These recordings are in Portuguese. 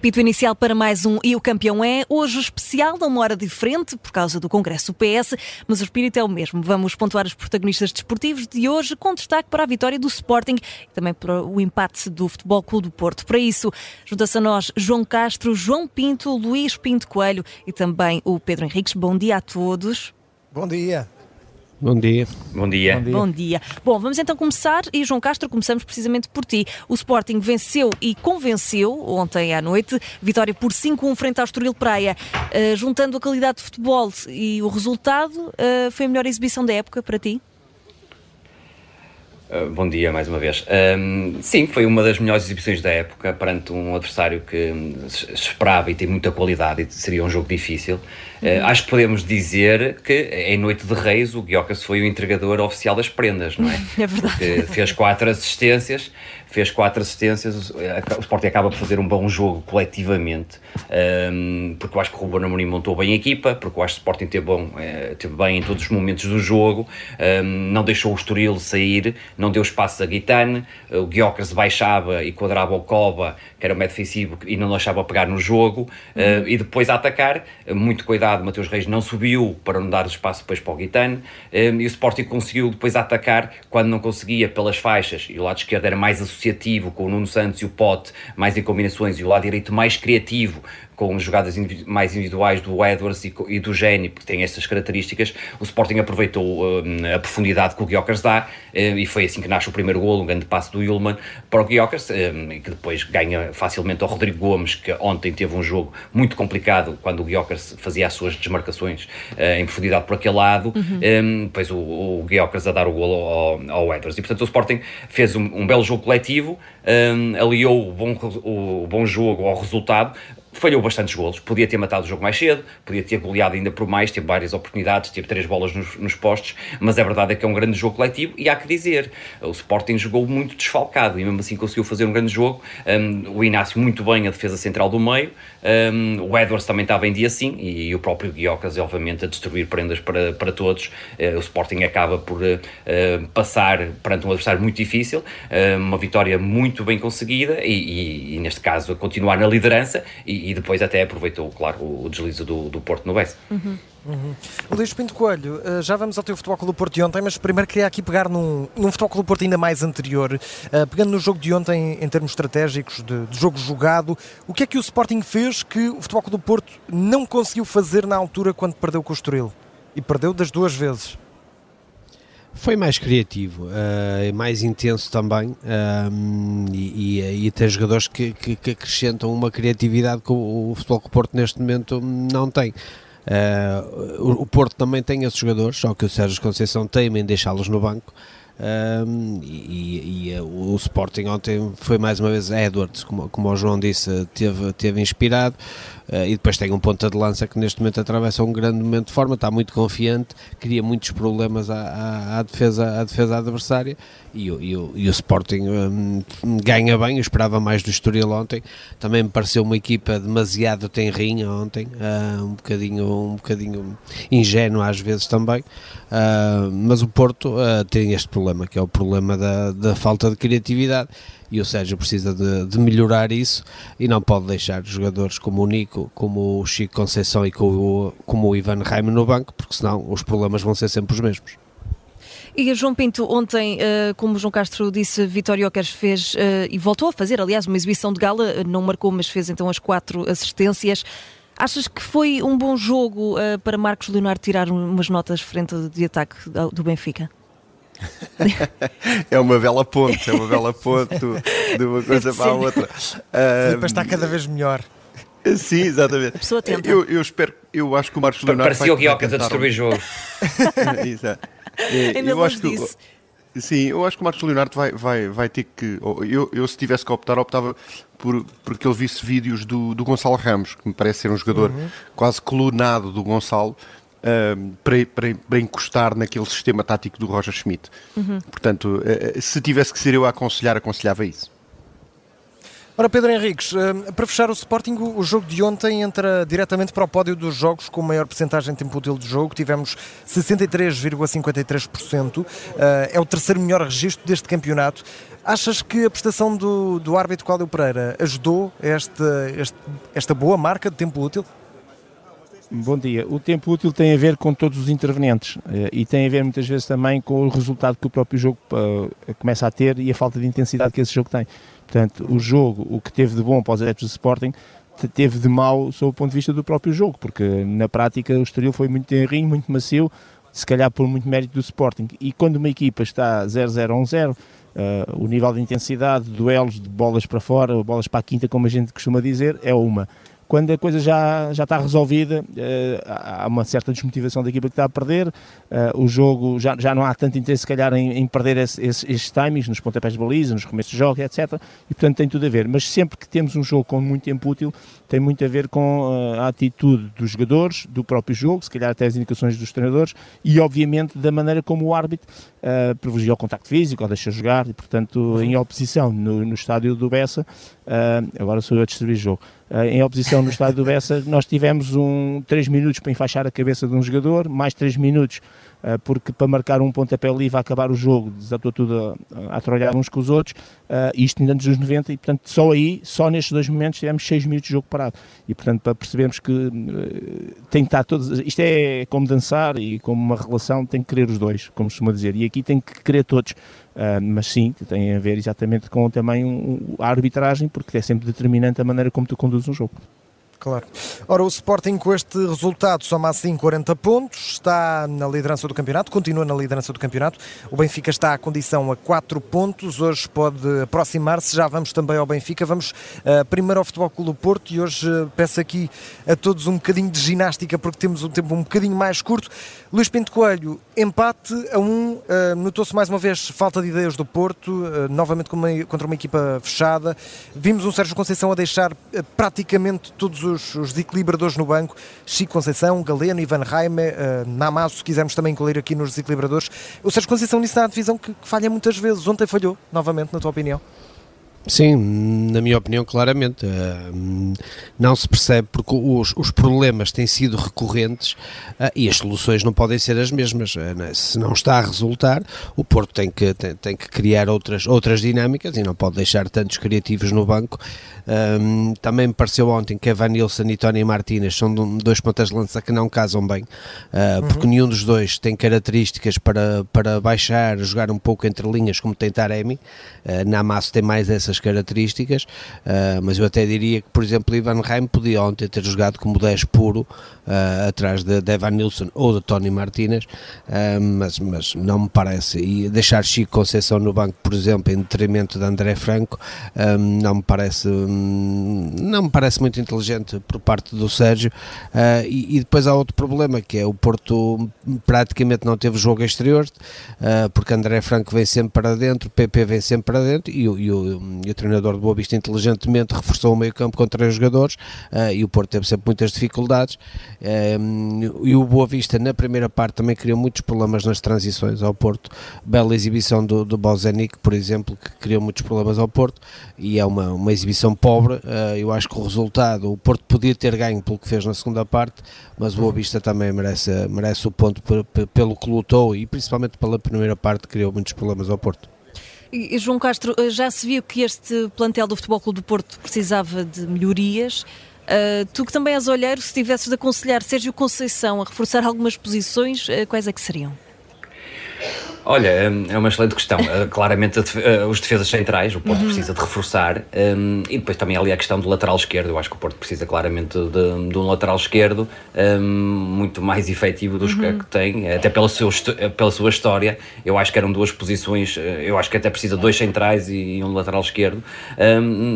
Apito inicial para mais um E o Campeão é. Hoje especial, a uma hora diferente, por causa do Congresso PS, mas o espírito é o mesmo. Vamos pontuar os protagonistas desportivos de hoje, com destaque para a vitória do Sporting e também para o empate do Futebol Clube do Porto. Para isso, junta-se a nós João Castro, João Pinto, Luís Pinto Coelho e também o Pedro Henriques. Bom dia a todos. Bom dia. Bom dia. Bom dia. Bom dia. Bom dia. Bom, vamos então começar e João Castro, começamos precisamente por ti. O Sporting venceu e convenceu ontem à noite, vitória por 5-1 frente ao Estoril Praia. Uh, juntando a qualidade de futebol e o resultado, uh, foi a melhor exibição da época para ti? Uh, bom dia mais uma vez. sim, foi uma das melhores exibições da época perante um adversário que se esperava e tem muita qualidade e seria um jogo difícil. Uh, acho que podemos dizer que em Noite de Reis o Guiocas foi o entregador oficial das prendas, não é? É verdade. Fez quatro assistências, fez quatro assistências, o Sporting acaba por fazer um bom jogo coletivamente, um, porque eu acho que o Ruben Amorim montou bem a equipa, porque eu acho que o Sporting teve, bom, eh, teve bem em todos os momentos do jogo, um, não deixou o Estoril sair, não deu espaço a Guitane, o Guiocas baixava e quadrava o Coba, que era o médio defensivo, e não deixava pegar no jogo, uhum. uh, e depois a atacar, muito cuidado, Mateus Reis não subiu para não dar espaço depois para o Guitane, um, e o Sporting conseguiu depois atacar quando não conseguia pelas faixas, e o lado esquerdo era mais associativo, com o Nuno Santos e o Pote mais em combinações, e o lado direito mais criativo, com jogadas mais individuais do Edwards e, e do Geni, porque tem estas características, o Sporting aproveitou uh, a profundidade que o Guiocas dá uh, e foi assim que nasce o primeiro golo, um grande passo do Ullmann para o Guiocas, uh, que depois ganha facilmente ao Rodrigo Gomes, que ontem teve um jogo muito complicado quando o Guiocas fazia as suas desmarcações em profundidade por aquele lado, uhum. um, depois o, o Guiocas a dar o golo ao, ao Edwards. E portanto o Sporting fez um, um belo jogo coletivo, aliou o bom, o bom jogo ao resultado, falhou bastantes golos, podia ter matado o jogo mais cedo, podia ter goleado ainda por mais, teve várias oportunidades, teve três bolas nos, nos postos, mas a verdade é que é um grande jogo coletivo e há que dizer, o Sporting jogou muito desfalcado e mesmo assim conseguiu fazer um grande jogo, um, o Inácio muito bem a defesa central do meio, um, o Edwards também estava em dia sim e, e o próprio Guiocas obviamente a destruir prendas para, para todos, uh, o Sporting acaba por uh, uh, passar perante um adversário muito difícil, uma vitória muito bem conseguida e, e, e, neste caso continuar na liderança e, e, depois até aproveitou, claro, o, o deslize do, do Porto no Bess. Uhum. Uhum. Luís Pinto Coelho, eh, já vamos ao teu Futebol Clube Porto de ontem, mas primeiro queria aqui pegar num, num Futebol Clube do Porto ainda mais anterior, uh, pegando no jogo de ontem em termos estratégicos, de, de, jogo jogado, o que é que o Sporting fez que o Futebol Clube do Porto não conseguiu fazer na altura quando perdeu com o Estoril? E perdeu das duas vezes. Foi mais criativo, uh, mais intenso também uh, e, e, e, tem jogadores que, que, que, acrescentam uma criatividade que o, o Futebol do Porto neste momento não tem. Uh, o, o, Porto também tem esses jogadores, só que o Sérgio Conceição teima em deixá-los no banco. Um, e, e, o Sporting ontem foi mais uma vez Edwards, como, como o João disse, teve, teve inspirado. Uh, e depois tem um ponta de lança que neste momento atravessa um grande momento de forma, está muito confiante, cria muitos problemas à, à, à defesa, à defesa adversária e, o, e, o, e o Sporting um, ganha bem, eu esperava mais do Estoril ontem, também me pareceu uma equipa demasiado tenrinha ontem, uh, um, bocadinho, um bocadinho ingênua às vezes também, uh, mas o Porto tem este problema, que é o problema da, da falta de criatividade. E o Sérgio precisa de, de, melhorar isso e não pode deixar jogadores como o Nico, como o Chico Conceição e como, como o Ivan Raime no banco, porque senão os problemas vão ser sempre os mesmos. E João Pinto, ontem, uh, como o João Castro disse, Vitório Oquers fez uh, e voltou a fazer, aliás, uma exibição de gala, não marcou, mas fez então as quatro assistências. Achas que foi um bom jogo para Marcos Leonardo tirar umas notas frente de ataque do Benfica? é uma bela ponte, é uma bela ponte de uma coisa para a outra. Uh, está cada vez melhor. Sim, exatamente. A pessoa tenta. Eu, eu espero, eu acho que o Marcos Leonardo. Parecia o Guiocas a destruir jogo. Exato. Eu acho que. Sim, eu acho que o Marcos Leonardo vai, vai, vai ter que. Eu, eu, se tivesse que optar, optava por, por que ele visse vídeos do, do Gonçalo Ramos, que me parece ser um jogador uhum. quase colunado do Gonçalo, para, para, para, encostar naquele sistema tático do Roger Schmidt. Uhum. Portanto, uh, se tivesse que ser eu a aconselhar, aconselhava isso. Ora, Pedro Henriques, eh, para fechar o Sporting, o jogo de ontem entra diretamente para o pódio dos jogos com maior porcentagem de tempo útil de jogo. Tivemos 63,53%. Eh, é o terceiro melhor registro deste campeonato. Achas que a prestação do, do árbitro Cláudio Pereira ajudou esta, esta, esta boa marca de tempo útil? Bom dia. O tempo útil tem a ver com todos os intervenientes eh, e tem a ver muitas vezes também com o resultado que o próprio jogo começa a ter e a falta de intensidade que esse jogo tem. Portanto, o jogo, o que teve de bom para os adeptos do Sporting, teve de mal sob o ponto de vista do próprio jogo, porque na prática o Estoril foi muito tenrinho, muito macio, se calhar por muito mérito do Sporting. E quando uma equipa está 0-0-1-0, uh, o nível de intensidade, duelos de bolas para fora, bolas para a quinta, como a gente costuma dizer, é uma quando a coisa já, já está resolvida, uh, há uma certa desmotivação da equipa que está a perder, uh, o jogo já, já não há tanto interesse, se calhar, em, em perder esse, esse, esses timings, nos pontapés de baliza, nos começos de jogo, etc. E, portanto, tem tudo a ver. Mas sempre que temos um jogo com muito tempo útil, tem muito a ver com uh, a atitude dos jogadores, do próprio jogo, se calhar até as indicações dos treinadores e, obviamente, da maneira como o árbitro uh, privilegia o contacto físico ou deixa jogar, e, portanto, em oposição no, no estádio do Bessa, agora sou eu a distribuir o jogo eh, em oposição no estádio do Bessa, nós tivemos um, 3 minutos para enfaixar a cabeça de um jogador, mais 3 minutos eh, porque para marcar um pontapé livre a acabar o jogo, desatou tudo a, a uns com os outros, uh, isto ainda nos 90, e portanto só aí, só nestes dois momentos tivemos 6 minutos de jogo parado, e portanto para percebermos que uh, tem que estar todos, isto é como dançar e como uma relação, tem que querer os dois, como costuma dizer, e aqui tem que querer todos, mas sim, tem a ver exatamente com também a arbitragem, porque é sempre determinante a maneira como tu conduzes um jogo. Claro. Ora, o Sporting com este resultado soma assim 40 pontos, está na liderança do campeonato, continua na liderança do campeonato. O Benfica está à condição a 4 pontos, hoje pode aproximar-se. Já vamos também ao Benfica. Vamos uh, primeiro ao Futebol Clube do Porto e hoje uh, peço aqui a todos um bocadinho de ginástica porque temos um tempo um bocadinho mais curto. Luís Pinto Coelho, empate a 1, um, uh, notou-se mais uma vez falta de ideias do Porto, novamente contra uma equipa fechada. Vimos um Sérgio Conceição a deixar praticamente todos os os, os desequilibradores no banco, Chico Conceição, Galeno, Ivan Raime, uh, Namazo, se quisermos também incluir aqui nos desequilibradores. O Sérgio Conceição nisso na divisão que, que falha muitas vezes. Ontem falhou, novamente, na tua opinião? Sim, na minha opinião, claramente. Uh, não se percebe porque os, os problemas têm sido recorrentes uh, e as soluções não podem ser as mesmas. Uh, se não está a resultar, o Porto tem que, tem, tem, que criar outras, outras dinâmicas e não pode deixar tantos criativos no banco. Um, também me pareceu ontem que Evan Nilsson e Tony Martínez são dois pontas de lança que não casam bem, uhum. porque nenhum dos dois tem características para, para baixar, jogar um pouco entre linhas como tem Taremi. Uh, Namasso tem mais essa essas características, uh, mas eu até diria que, por exemplo, Ivan Reim podia ontem ter jogado como 10 puro uh, atrás de, Evan Nilsson ou de Tony Martinez, uh, mas, mas não me parece. E deixar Chico Conceição no banco, por exemplo, em detrimento de André Franco, não me parece não me parece muito inteligente por parte do Sérgio. E, e, depois há outro problema que é o Porto praticamente não teve jogo exterior, porque André Franco vem sempre para dentro, PP vem sempre para dentro e, e, e o treinador de Boa Vista inteligentemente reforçou o meio campo com três jogadores uh, e o Porto teve sempre muitas dificuldades. Uh, e o Boa Vista na primeira parte também criou muitos problemas nas transições ao Porto, bela exibição do, do Bozenic, por exemplo, que criou muitos problemas ao Porto e é uma, uma exibição pobre, uh, eu acho que o resultado, o Porto podia ter ganho pelo que fez na segunda parte, mas o Boa Vista também merece, merece o ponto pelo que lutou e principalmente pela primeira parte criou muitos problemas ao Porto. E, João Castro, eh, já se viu que este plantel do Futebol Clube do Porto precisava de melhorias. Uh, tu que também és olheiro, se tivesses de aconselhar Sérgio Conceição a reforçar algumas posições, uh, quais é que seriam? Olha, é uma excelente questão. Uh, claramente, uh, os defesas centrais, o Porto uhum. precisa de reforçar. Um, e depois também ali a questão do lateral esquerdo. Eu acho que o Porto precisa claramente de, de um lateral esquerdo um, muito mais efetivo do uhum. que tem, até pela, seu, pela sua história. Eu acho que eram duas posições. Eh, eu acho que até precisa de dois centrais e, um lateral esquerdo.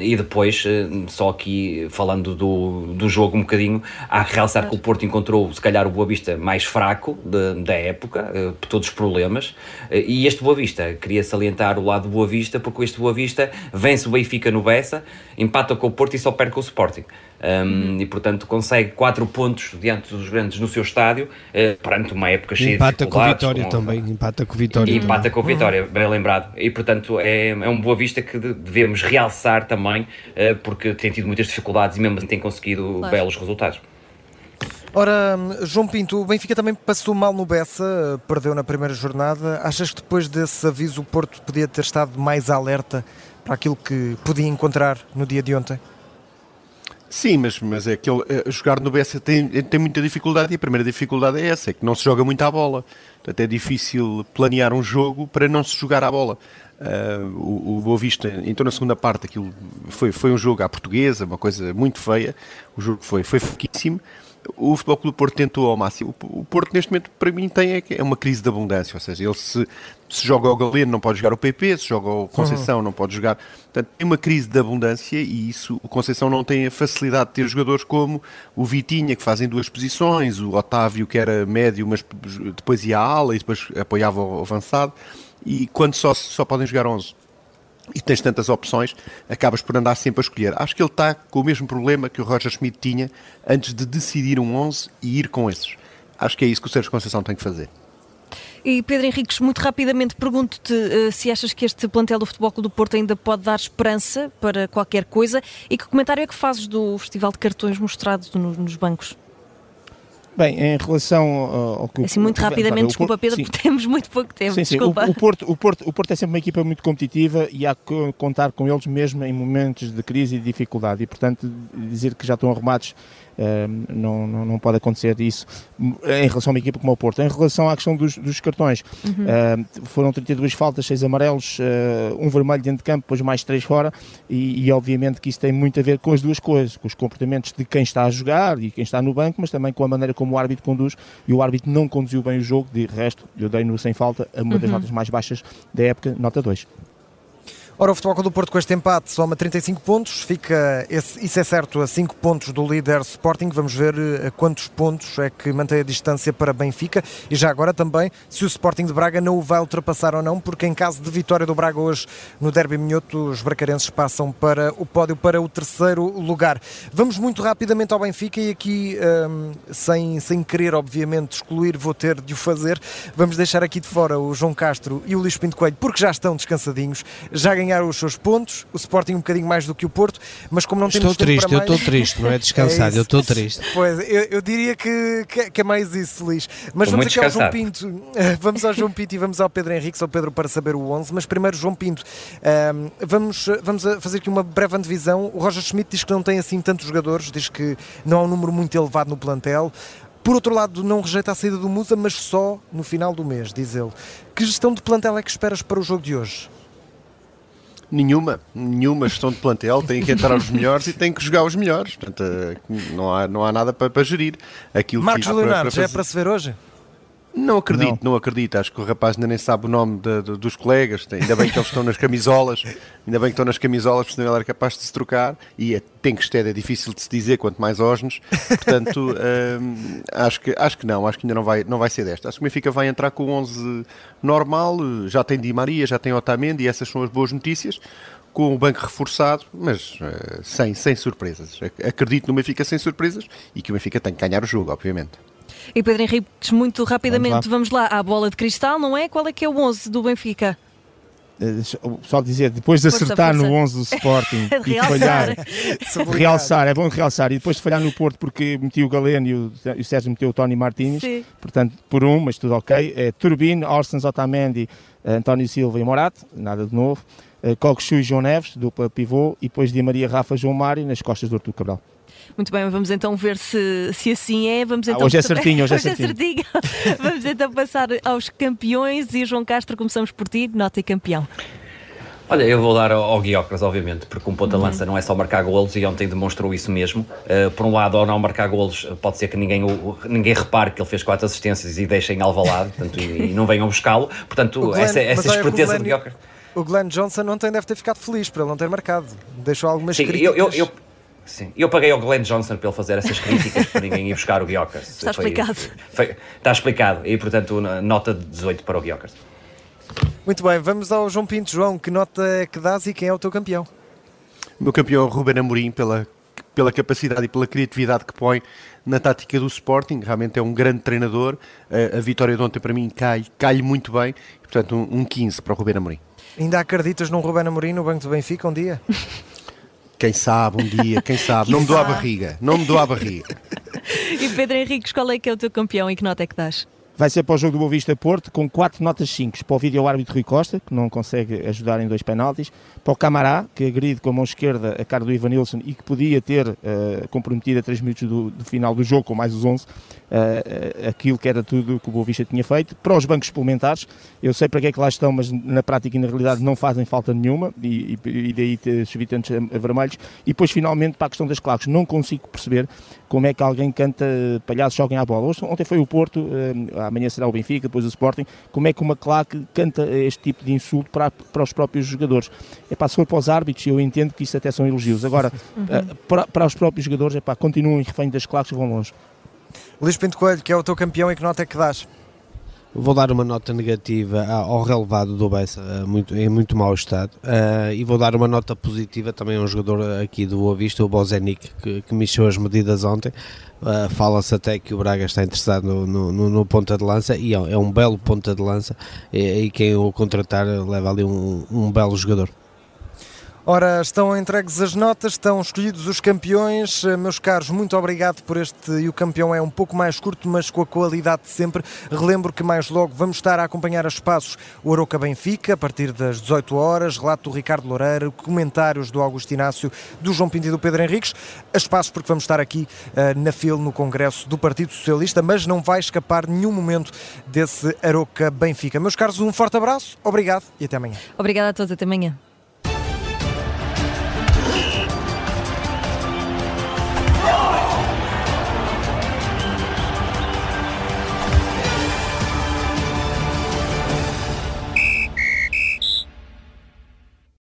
E depois, só aqui falando do, do jogo um bocadinho, há que realçar que o Porto encontrou, se calhar, o Boa Vista mais fraco de, da época, por todos os problemas. E este Boa Vista, queria salientar o lado do Boa Vista, porque este Boa Vista vence o Benfica no Bessa, empata com o Porto e só perde com o Sporting. Um, e portanto consegue 4 pontos diante dos grandes no seu estádio uh, perante uma época cheia empata de com a Vitória com... também empata com a Vitória. E empata com a Vitória, bem lembrado. E portanto é, é um Boa Vista que devemos realçar também uh, porque tem tido muitas dificuldades e mesmo assim tem conseguido claro. belos resultados Ora, João Pinto, o Benfica também passou mal no Bessa, perdeu na primeira jornada. Achas que depois desse aviso o Porto podia ter estado mais alerta para aquilo que podia encontrar no dia de ontem? Sim, mas, mas é que eh, jogar no Bessa tem, tem muita dificuldade e a primeira dificuldade é essa, é que não se joga muito à bola. Portanto, é difícil planear um jogo para não se jogar à bola. Uh, o, o Boa Vista, então na segunda parte, aquilo foi, foi um jogo à portuguesa, uma coisa muito feia. O jogo foi, foi fraquíssimo o Futebol Clube do Porto tentou ao máximo. O Porto, neste momento, para mim, tem é, é uma crise de abundância. Ou seja, ele se, se joga ao Galeno, não pode jogar o PP, se joga ao Conceição, uhum. não pode jogar. Portanto, tem uma crise de abundância e isso, o Conceição não tem a facilidade de ter jogadores como o Vitinha, que fazem duas posições, o Otávio, que era médio, mas depois ia à ala e depois apoiava o avançado. E quando só, só podem jogar 11 e tens tantas opções, acabas por andar sempre a escolher. Acho que ele está com o mesmo problema que o Roger Schmidt tinha antes de decidir um 11 e ir com esses. Acho que é isso que o Sérgio Conceição tem que fazer. E Pedro Henriques, muito rapidamente pergunto-te uh, se achas que este plantel do Futebol Clube do Porto ainda pode dar esperança para qualquer coisa e que comentário é que fazes do Festival de Cartões mostrado no, nos bancos? Bem, em relação ao que... Assim, muito rapidamente, desculpa Pedro, sim. porque temos muito pouco tempo, sim, sim. desculpa. O, o, Porto, o, Porto, o Porto é sempre uma equipa muito competitiva e há que contar com eles mesmo em momentos de crise e de dificuldade e, portanto, dizer que já estão arrumados não, não, não, pode acontecer isso em relação a uma equipa como o Porto. Em relação à questão dos, dos cartões, uhum. foram 32 faltas, 6 amarelos, uh, um vermelho dentro de campo, depois mais 3 fora, e, e, obviamente que isso tem muito a ver com as duas coisas, com os comportamentos de quem está a jogar e quem está no banco, mas também com a maneira como o árbitro conduz, e o árbitro não conduziu bem o jogo, de resto, eu dei no sem falta, uma das uhum. notas mais baixas da época, nota 2. Ora, o Futebol do Porto com este empate soma 35 pontos, fica, esse, isso é certo, a 5 pontos do líder Sporting. Vamos ver a eh, quantos pontos é que mantém a distância para Benfica e já agora também se o Sporting de Braga não o vai ultrapassar ou não, porque em caso de vitória do Braga hoje no Derby Minhoto, os bracarenses passam para o pódio para o terceiro lugar. Vamos muito rapidamente ao Benfica e aqui, um, sem, sem querer, obviamente, excluir, vou ter de o fazer. Vamos deixar aqui de fora o João Castro e o Luís Pinto Coelho, porque já estão descansadinhos, já ganharam ganhar os seus pontos, o Sporting um bocadinho mais do que o Porto, mas como não estou temos triste, tempo para mais... eu estou triste, não é descansado, é eu estou triste. Pois, eu, eu diria que, que, que, é mais isso, Luís. Mas vamos aqui ao João Pinto, vamos ao João Pinto e vamos ao Pedro Henrique, ao Pedro para saber o 11, mas primeiro João Pinto, um, vamos, vamos fazer aqui uma breve antevisão. O Roger Schmidt diz que não tem assim tantos jogadores, diz que não há um número muito elevado no plantel. Por outro lado, não rejeita a saída do Musa, mas só no final do mês, diz ele. Que gestão de plantel é que esperas para o jogo de hoje? Nenhuma, nenhuma gestão de plantel, tem que entrar os melhores e tem que jogar os melhores. Portanto, eh, não há, não há nada para, para gerir. Aquilo Marcos Leonardo, já é para se ver hoje? Não acredito, não. não. acredito. Acho que o rapaz ainda nem sabe o nome de, de, dos colegas. Ainda bem que eles estão nas camisolas. Ainda bem que estão nas camisolas, porque senão ele era capaz de se trocar. E é, tem que estar, é difícil de se dizer, quanto mais Osnes. Portanto, hum, acho, que, acho que não. Acho que ainda não vai, não vai ser desta. Acho que o Benfica vai entrar com 11 normal. Já tem Di Maria, já tem Otamendi. E essas são as boas notícias com o banco reforçado, mas uh, sem, sem surpresas. Acredito no Benfica sem surpresas e que o Benfica tem que ganhar o jogo, obviamente. E Pedro Henrique, muito rapidamente, vamos lá. vamos lá à bola de cristal, não é? Qual é que é o 11 do Benfica? Eh, só dizer, depois de força, acertar força. no 11 do Sporting e de falhar, realçar, é bom realçar, e depois de falhar no Porto porque meti o Galeno e o, e o Sérgio meteu o Tony Martins, Sim. portanto, por um, mas tudo ok. É Turbine, Orsens, Otamendi, António Silva e Morato, nada de novo. Coxu e João Neves, dupla pivô, e depois Di Maria, Rafa, João Mário nas costas do Artur Cabral. Muito bem, vamos então ver se, se assim é. Vamos ah, então... Ah, hoje é certinho, hoje, é hoje é certinho. É certinho. vamos então passar aos campeões e João Castro, começamos por ti, nota e campeão. Olha, eu vou dar ao, Guiocas, obviamente, porque um ponta-lança uhum. não é só marcar golos e ontem demonstrou isso mesmo. Uh, por um lado, ao não marcar golos, pode ser que ninguém, o, ninguém repare que ele fez quatro assistências e deixa em Alvalade portanto, e, e não venham buscá-lo. Portanto, Glenn, essa, essa esperteza do Guiocas. O Glenn Johnson ontem deve ter ficado feliz por ele não ter marcado. Deixou algumas Sim, críticas. Eu, eu, eu Sim, eu paguei ao Glenn Johnson para ele fazer essas críticas para ninguém ir buscar o Guiocas. Está foi, explicado. Foi, está explicado. E, portanto, nota de 18 para o Guiocas. Muito bem, vamos ao João Pinto. João, que nota é que dás e quem é o teu campeão? O meu campeão é o Ruben Amorim, pela, pela capacidade e pela criatividade que põe na tática do Sporting. Realmente é um grande treinador. A, a vitória de ontem, para mim, cai, cai muito bem. Portanto, um, um 15 para o Ruben Amorim. Ainda acreditas num Ruben Amorim no Banco do Benfica um dia? Quem sabe um dia, quem sabe. Não me dou a barriga, não me dou a barriga. e Pedro Henriques, qual é que é o teu campeão e que nota é que dás? vai ser para o jogo do Boa Vista Porto com 4 notas 5 para o vídeo árbitro Rui Costa, que não consegue ajudar em dois penaltis, para o Camará, que agride com a mão esquerda a cara do Ivanilson e que podia ter uh, comprometido a 3 minutos do, do, final do jogo, com mais os 11, uh, aquilo que era tudo que o Boa Vista tinha feito. Para os bancos suplementares, eu sei para que é que lá estão, mas na prática e na realidade não fazem falta nenhuma, e, e, e daí ter subitantes vermelhos. E depois, finalmente, para a questão das claques, não consigo perceber como é que alguém canta palhaços joguem à bola. Ontem foi o Porto, uh, amanhã será o Benfica, depois o Sporting, como é que uma claque canta este tipo de insulto para, para os próprios jogadores? É pá, se for para os árbitros, eu entendo que isso até são elogios. Agora, uhum. uh, para, para os próprios jogadores, é pá, continuem refém das claques e vão longe. Luís Pinto Coelho, que é o teu campeão e que nota é que dás? Vou dar uma nota negativa ao relevado do Bessa, eh, muito, em muito mau estado, uh, e vou dar uma nota positiva também a um jogador aqui do Boa Vista, o Bozenic, que, que mexeu as medidas ontem. Uh, Fala-se até que o Braga está interessado no, no, no, no ponta de lança, e é, é, um belo ponta de lança, e, e quem o contratar leva ali um, um belo jogador. Ora, estão entregues as notas, estão escolhidos os campeões. Eh, meus caros, muito obrigado por este. E o campeão é um pouco mais curto, mas com a qualidade de sempre. Relembro que mais logo vamos estar a acompanhar a espaços o Aroca Benfica, a partir das 18 horas. Relato do Ricardo Loureiro, comentários do Augusto Inácio, do João Pinto e do Pedro Henriques. A espaços porque vamos estar aqui uh, na FIL, no Congresso do Partido Socialista, mas não vai escapar nenhum momento desse Aroca Benfica. Meus caros, um forte abraço, obrigado e até amanhã. Obrigada a todos, até amanhã.